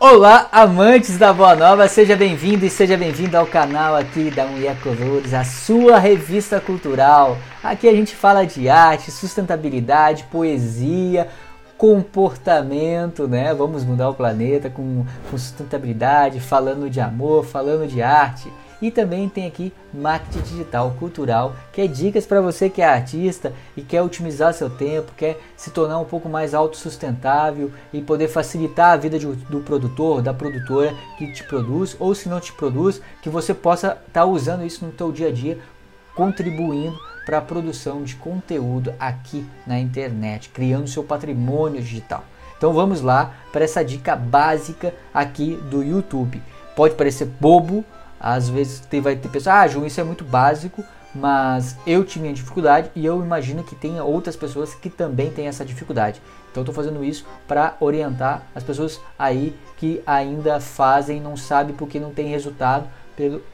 Olá, amantes da Boa Nova, seja bem-vindo e seja bem-vindo ao canal aqui da Mulher Colores, a sua revista cultural. Aqui a gente fala de arte, sustentabilidade, poesia, comportamento, né? Vamos mudar o planeta com, com sustentabilidade, falando de amor, falando de arte. E também tem aqui marketing digital cultural, que é dicas para você que é artista e quer otimizar seu tempo, quer se tornar um pouco mais autossustentável e poder facilitar a vida de, do produtor, da produtora que te produz, ou se não te produz, que você possa estar tá usando isso no teu dia a dia, contribuindo para a produção de conteúdo aqui na internet, criando seu patrimônio digital. Então vamos lá para essa dica básica aqui do YouTube. Pode parecer bobo, às vezes vai ter pessoas, ah, João, isso é muito básico, mas eu tinha dificuldade e eu imagino que tenha outras pessoas que também têm essa dificuldade. Então estou fazendo isso para orientar as pessoas aí que ainda fazem, não sabem porque não tem resultado.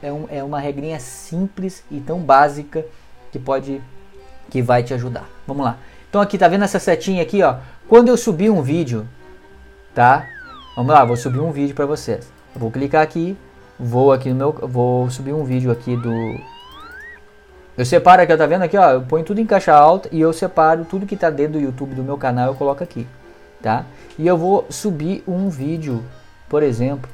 É, um, é uma regrinha simples e tão básica que pode que vai te ajudar. Vamos lá. Então aqui tá vendo essa setinha aqui, ó? Quando eu subir um vídeo, tá? Vamos lá, vou subir um vídeo para vocês. Eu vou clicar aqui, vou aqui no meu, vou subir um vídeo aqui do eu separo aqui, tá vendo aqui, ó, eu ponho tudo em caixa alta e eu separo tudo que tá dentro do YouTube do meu canal, eu coloco aqui, tá? E eu vou subir um vídeo, por exemplo,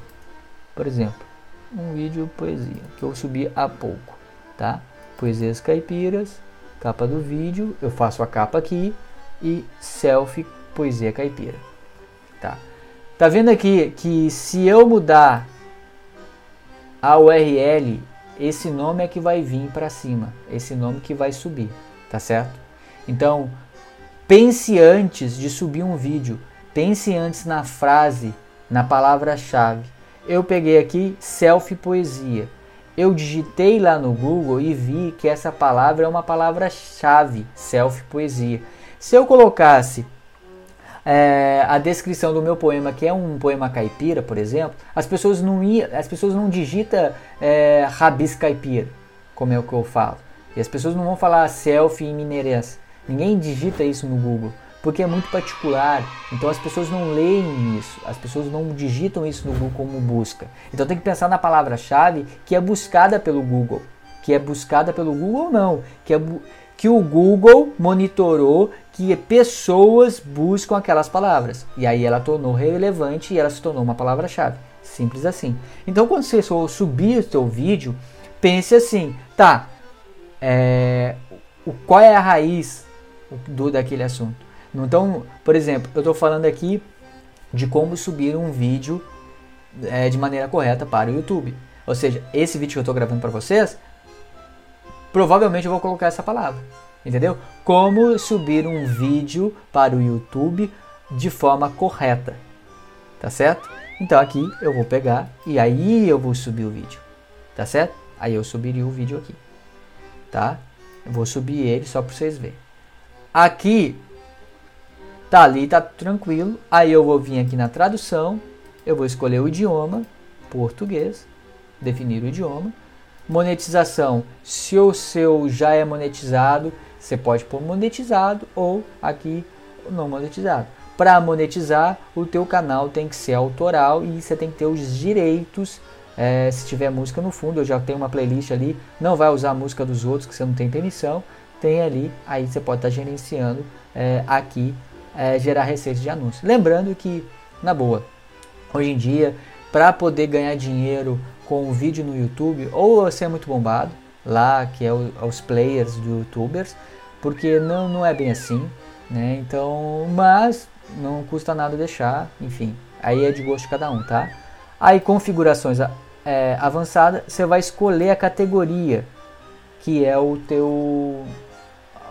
por exemplo, um vídeo poesia que eu subi há pouco, tá? Poesias caipiras, capa do vídeo, eu faço a capa aqui e selfie poesia caipira, tá? Tá vendo aqui que se eu mudar a URL, esse nome é que vai vir para cima, esse nome que vai subir, tá certo? Então, pense antes de subir um vídeo, pense antes na frase, na palavra-chave. Eu peguei aqui selfie poesia. Eu digitei lá no Google e vi que essa palavra é uma palavra-chave, selfie poesia. Se eu colocasse é, a descrição do meu poema, que é um poema caipira, por exemplo, as pessoas não ia, as pessoas não digitam é, rabis caipira, como é o que eu falo. E as pessoas não vão falar selfie em. Ninguém digita isso no Google, porque é muito particular. Então as pessoas não leem isso, as pessoas não digitam isso no Google como busca. Então tem que pensar na palavra-chave que é buscada pelo Google, que é buscada pelo Google ou não, que é que o Google monitorou que pessoas buscam aquelas palavras. E aí ela tornou relevante e ela se tornou uma palavra-chave. Simples assim. Então quando você for subir o seu vídeo, pense assim, tá, é, o, qual é a raiz do, daquele assunto? Então, por exemplo, eu estou falando aqui de como subir um vídeo é, de maneira correta para o YouTube. Ou seja, esse vídeo que eu estou gravando para vocês provavelmente eu vou colocar essa palavra. Entendeu? Como subir um vídeo para o YouTube de forma correta. Tá certo? Então aqui eu vou pegar e aí eu vou subir o vídeo. Tá certo? Aí eu subiria o vídeo aqui. Tá? Eu vou subir ele só para vocês verem. Aqui tá ali, tá tranquilo. Aí eu vou vir aqui na tradução, eu vou escolher o idioma, português, definir o idioma Monetização, se o seu já é monetizado, você pode pôr monetizado ou aqui não monetizado. Para monetizar, o teu canal tem que ser autoral e você tem que ter os direitos. É, se tiver música no fundo, eu já tenho uma playlist ali, não vai usar a música dos outros que você não tem permissão, tem ali, aí você pode estar tá gerenciando é, aqui, é, gerar receita de anúncio. Lembrando que, na boa, hoje em dia, para poder ganhar dinheiro com um vídeo no YouTube, ou você é muito bombado, lá que é o, os players do youtubers, porque não, não é bem assim, né? Então, mas não custa nada deixar, enfim, aí é de gosto de cada um, tá? Aí configurações é, você vai escolher a categoria que é o teu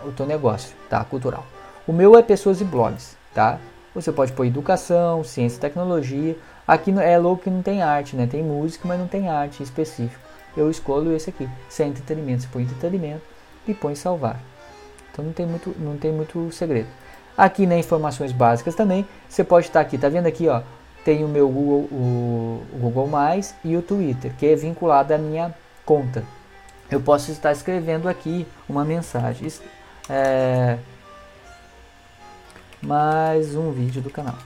o teu negócio, tá? Cultural. O meu é pessoas e blogs, tá? Você pode pôr educação, ciência e tecnologia, Aqui é louco que não tem arte, né? Tem música, mas não tem arte específico. Eu escolho esse aqui. Se é entretenimento, você põe entretenimento e põe salvar. Então não tem muito, não tem muito segredo. Aqui nas né, informações básicas também, você pode estar aqui, tá vendo aqui, ó? Tem o meu Google, o Google Mais e o Twitter, que é vinculado à minha conta. Eu posso estar escrevendo aqui uma mensagem. É, mais um vídeo do canal.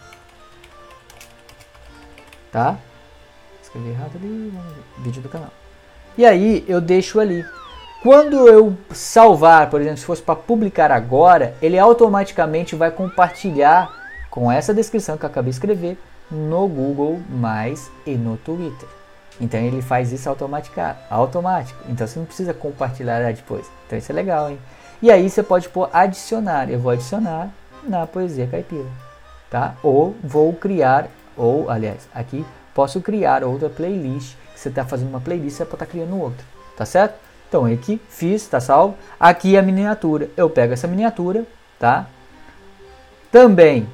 Tá? Escrevi errado ali, vídeo do canal. E aí eu deixo ali. Quando eu salvar, por exemplo, se fosse para publicar agora, ele automaticamente vai compartilhar com essa descrição que eu acabei de escrever no Google Mais e no Twitter. Então ele faz isso automático. automático. Então você não precisa compartilhar depois. Então isso é legal, hein? E aí você pode pôr adicionar. Eu vou adicionar na poesia caipira, tá? Ou vou criar, ou aliás, aqui posso criar outra playlist. Você está fazendo uma playlist, você pode estar tá criando outra, tá certo? Então aqui fiz, tá salvo. Aqui a miniatura. Eu pego essa miniatura, tá? Também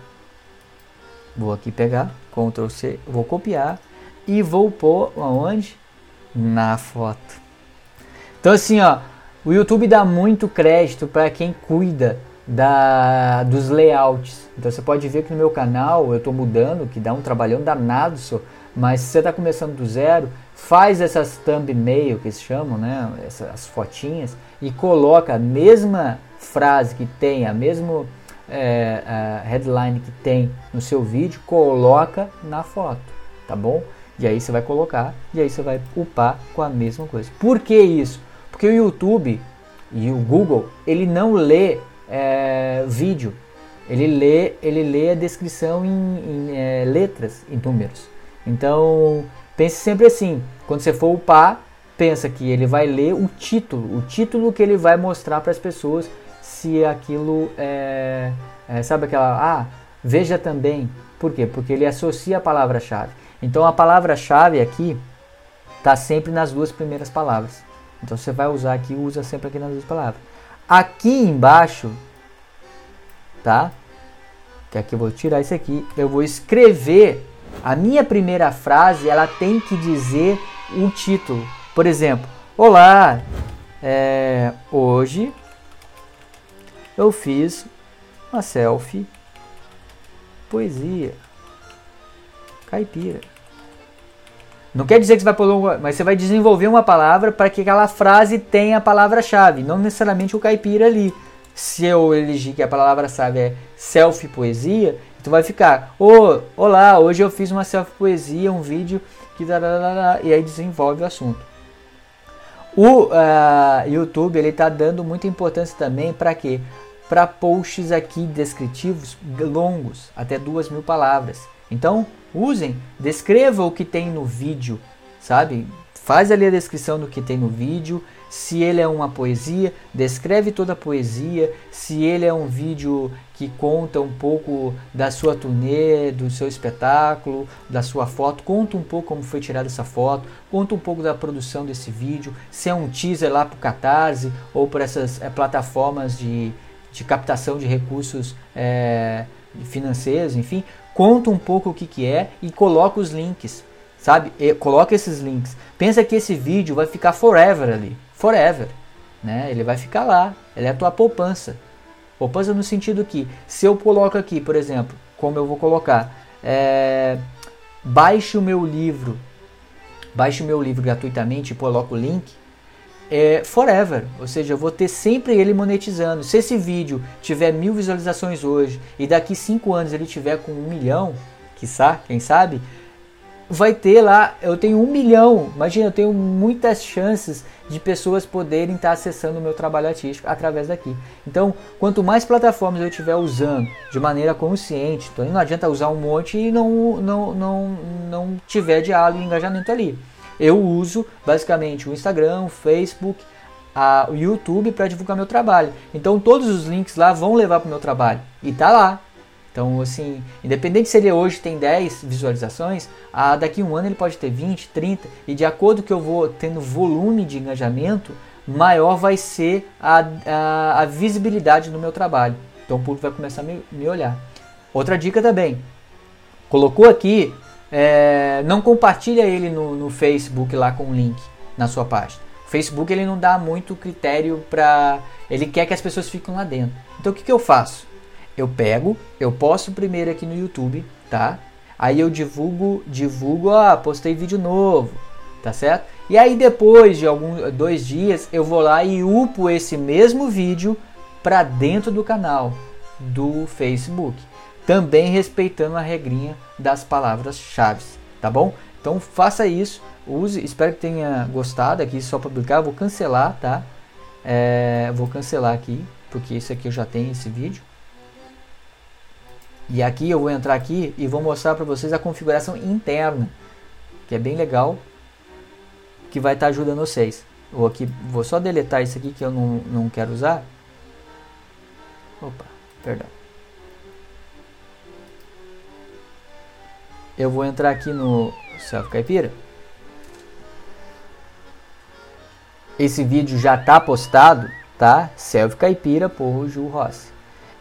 vou aqui pegar, Ctrl C, vou copiar e vou pôr aonde? Na foto. Então assim, ó, o YouTube dá muito crédito para quem cuida da, dos layouts. Então você pode ver que no meu canal eu estou mudando, que dá um trabalhão danado, só, mas se você está começando do zero, faz essas thumbnail que se chamam, né, essas fotinhas, e coloca a mesma frase que tem, a mesma é, a headline que tem no seu vídeo, coloca na foto, tá bom? E aí você vai colocar, e aí você vai upar com a mesma coisa. Por que isso? Porque o YouTube e o Google, ele não lê é, vídeo, ele lê, ele lê a descrição em, em é, letras, em números. Então, pense sempre assim, quando você for upar, pensa que ele vai ler o título, o título que ele vai mostrar para as pessoas se aquilo é, é, sabe aquela, ah, veja também, por quê? Porque ele associa a palavra-chave. Então a palavra-chave aqui está sempre nas duas primeiras palavras. Então você vai usar aqui, usa sempre aqui nas duas palavras. Aqui embaixo, tá? Que aqui eu vou tirar isso aqui, eu vou escrever a minha primeira frase, ela tem que dizer o título. Por exemplo, olá, é, hoje eu fiz uma selfie poesia caipira. Não quer dizer que você vai pôr, mas você vai desenvolver uma palavra para que aquela frase tenha a palavra-chave, não necessariamente o caipira ali. Se eu elegir que a palavra-chave é selfie poesia, então vai ficar, oh, olá, hoje eu fiz uma selfie poesia, um vídeo que e aí desenvolve o assunto. O uh, YouTube ele está dando muita importância também para quê? Para posts aqui descritivos longos, até duas mil palavras. Então usem, descreva o que tem no vídeo, sabe? Faz ali a descrição do que tem no vídeo. Se ele é uma poesia, descreve toda a poesia. Se ele é um vídeo que conta um pouco da sua turnê, do seu espetáculo, da sua foto, conta um pouco como foi tirada essa foto, conta um pouco da produção desse vídeo. Se é um teaser lá para o Catarse ou para essas é, plataformas de, de captação de recursos é, financeiros, enfim, conta um pouco o que, que é e coloca os links, sabe? E coloca esses links. Pensa que esse vídeo vai ficar forever ali, forever, né? Ele vai ficar lá, ele é a tua poupança. Poupança no sentido que, se eu coloco aqui, por exemplo, como eu vou colocar, é, baixe o meu livro, baixe o meu livro gratuitamente e coloco o link, é, forever, ou seja, eu vou ter sempre ele monetizando. Se esse vídeo tiver mil visualizações hoje e daqui cinco anos ele tiver com um milhão, quiçá, quem sabe, vai ter lá, eu tenho um milhão, imagina, eu tenho muitas chances de pessoas poderem estar acessando o meu trabalho artístico através daqui. Então, quanto mais plataformas eu estiver usando de maneira consciente, então não adianta usar um monte e não, não, não, não tiver diálogo e engajamento ali eu uso basicamente o Instagram, o Facebook, a, o YouTube para divulgar meu trabalho. Então todos os links lá vão levar para o meu trabalho e tá lá. Então, assim, independente se ele hoje tem 10 visualizações, a, daqui a um ano ele pode ter 20, 30, e de acordo que eu vou tendo volume de engajamento, maior vai ser a, a, a visibilidade do meu trabalho. Então o público vai começar a me, me olhar. Outra dica também, colocou aqui é, não compartilha ele no, no, Facebook lá com o link na sua página. O Facebook ele não dá muito critério para. Ele quer que as pessoas fiquem lá dentro. Então o que, que eu faço? Eu pego, eu posto primeiro aqui no YouTube, tá? Aí eu divulgo, divulgo, ah, postei vídeo novo, tá certo? E aí depois de alguns dois dias eu vou lá e upo esse mesmo vídeo para dentro do canal do Facebook também respeitando a regrinha das palavras-chave. tá bom? Então faça isso, use, espero que tenha gostado aqui só para publicar, vou cancelar, tá? É, vou cancelar aqui, porque isso aqui eu já tenho esse vídeo. E aqui eu vou entrar aqui e vou mostrar para vocês a configuração interna, que é bem legal, que vai estar tá ajudando vocês. Vou aqui, vou só deletar isso aqui que eu não, não quero usar. Opa, perdão. Eu vou entrar aqui no Self Caipira. Esse vídeo já está postado, tá? Self Caipira por Ju Rossi.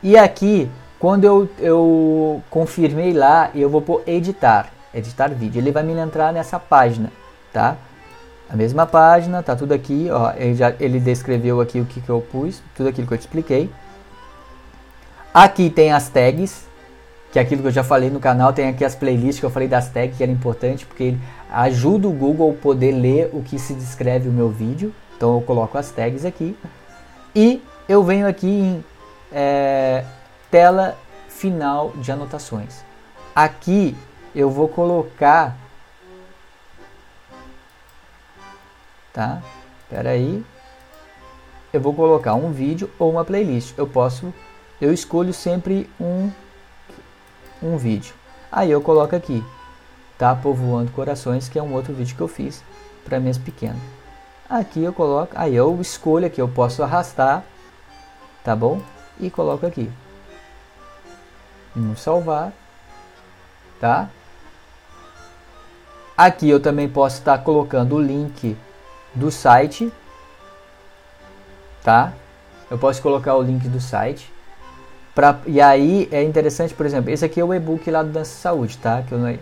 E aqui, quando eu, eu confirmei lá, eu vou por editar, editar vídeo. Ele vai me entrar nessa página, tá? A mesma página, tá tudo aqui, ó. Ele, já, ele descreveu aqui o que, que eu pus, tudo aquilo que eu te expliquei. Aqui tem as tags, que é aquilo que eu já falei no canal, tem aqui as playlists que eu falei das tags, que era importante, porque ele ajuda o Google a poder ler o que se descreve o meu vídeo. Então eu coloco as tags aqui. E eu venho aqui em é, tela final de anotações. Aqui eu vou colocar tá? Espera aí. Eu vou colocar um vídeo ou uma playlist. Eu posso, eu escolho sempre um um vídeo. Aí eu coloco aqui, tá? Povoando Corações, que é um outro vídeo que eu fiz para minhas pequenas. Aqui eu coloco, aí eu escolho aqui, eu posso arrastar, tá bom? E coloco aqui. Vamos salvar, tá? Aqui eu também posso estar colocando o link do site, tá? Eu posso colocar o link do site. Pra, e aí é interessante, por exemplo, esse aqui é o e-book lá do Dança Saúde, tá? Que, eu,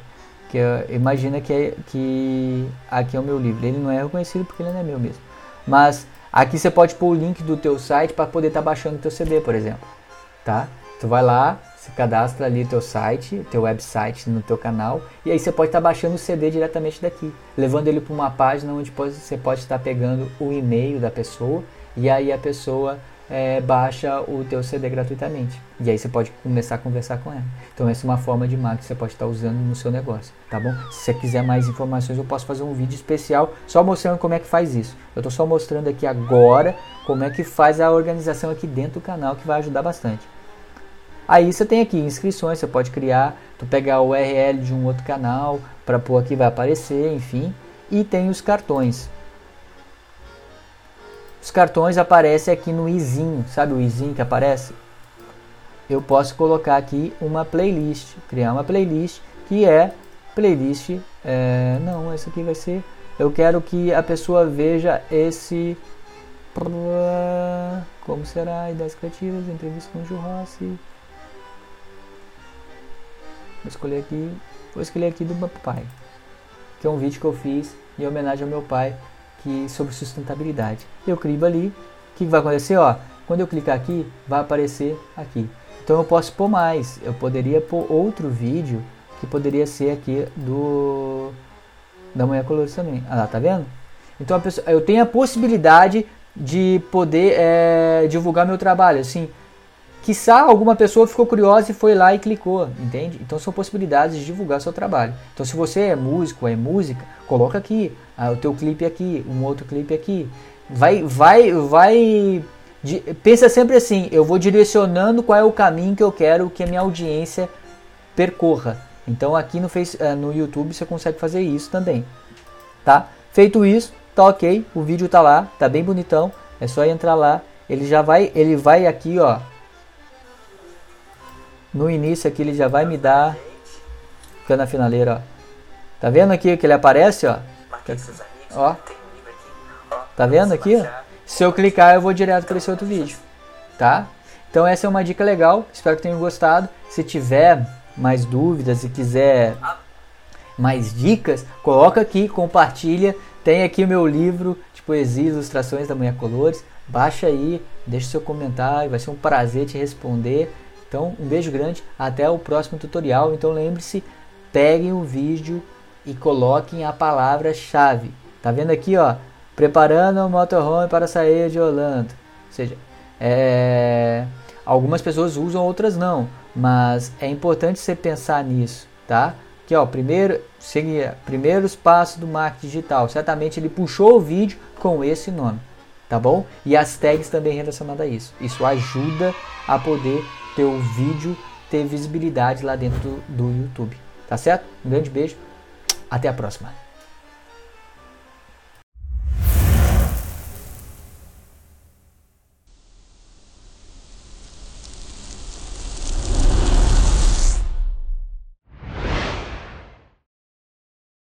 que eu, imagina que, é, que aqui é o meu livro. Ele não é reconhecido porque ele não é meu mesmo. Mas aqui você pode pôr o link do teu site para poder estar tá baixando o teu CD, por exemplo, tá? Tu vai lá, você cadastra ali o teu site, teu website no teu canal e aí você pode estar tá baixando o CD diretamente daqui, levando ele para uma página onde você pode estar pegando o e-mail da pessoa e aí a pessoa é, baixa o teu CD gratuitamente. E aí você pode começar a conversar com ela. Então essa é uma forma de marketing que você pode estar usando no seu negócio, tá bom? Se você quiser mais informações, eu posso fazer um vídeo especial só mostrando como é que faz isso. Eu estou só mostrando aqui agora como é que faz a organização aqui dentro do canal, que vai ajudar bastante. Aí você tem aqui inscrições, você pode criar, tu pegar o URL de um outro canal para pôr aqui vai aparecer, enfim. E tem os cartões. Os cartões aparecem aqui no izinho, sabe o izinho que aparece? Eu posso colocar aqui uma playlist, criar uma playlist que é playlist, é, não, essa aqui vai ser, eu quero que a pessoa veja esse, como será, ideias criativas, entrevista com o Rossi, Vou escolher aqui, vou escolher aqui do meu pai, que é um vídeo que eu fiz em homenagem ao meu pai que sobre sustentabilidade. Eu clico ali, o que vai acontecer? Ó, quando eu clicar aqui, vai aparecer aqui. Então eu posso pôr mais, eu poderia pôr outro vídeo que poderia ser aqui do da Mulher Colores também. Ah lá, tá vendo? Então pessoa, eu tenho a possibilidade de poder é, divulgar meu trabalho, assim, Quizá alguma pessoa ficou curiosa e foi lá e clicou, entende? Então são possibilidades de divulgar seu trabalho. Então se você é músico, é música, coloca aqui ah, o teu clipe aqui, um outro clipe aqui. Vai, vai, vai. De, pensa sempre assim: eu vou direcionando qual é o caminho que eu quero que a minha audiência percorra. Então aqui no, face, ah, no YouTube você consegue fazer isso também, tá? Feito isso, tá ok, o vídeo tá lá, tá bem bonitão. É só entrar lá, ele já vai, ele vai aqui, ó, no início aqui ele já vai me dar fica na finaleira, ó. Tá vendo aqui que ele aparece, ó? Ó. Tá vendo aqui, ó? Se eu clicar, eu vou direto para esse outro vídeo, tá? Então essa é uma dica legal, espero que tenham gostado. Se tiver mais dúvidas e quiser mais dicas, coloca aqui, compartilha. Tem aqui o meu livro de poesia e ilustrações da Manhã Colores. Baixa aí, deixa seu comentário, vai ser um prazer te responder. Então, um beijo grande, até o próximo tutorial. Então, lembre-se, peguem o vídeo e coloquem a palavra-chave. Tá vendo aqui, ó? Preparando o motorhome para sair de Orlando. Ou seja, é... algumas pessoas usam, outras não. Mas é importante você pensar nisso, tá? que ó, primeiro seria primeiros passos do marketing digital. Certamente ele puxou o vídeo com esse nome, tá bom? E as tags também relacionadas a isso. Isso ajuda a poder ter o vídeo ter visibilidade lá dentro do, do YouTube, tá certo? Um grande beijo, até a próxima.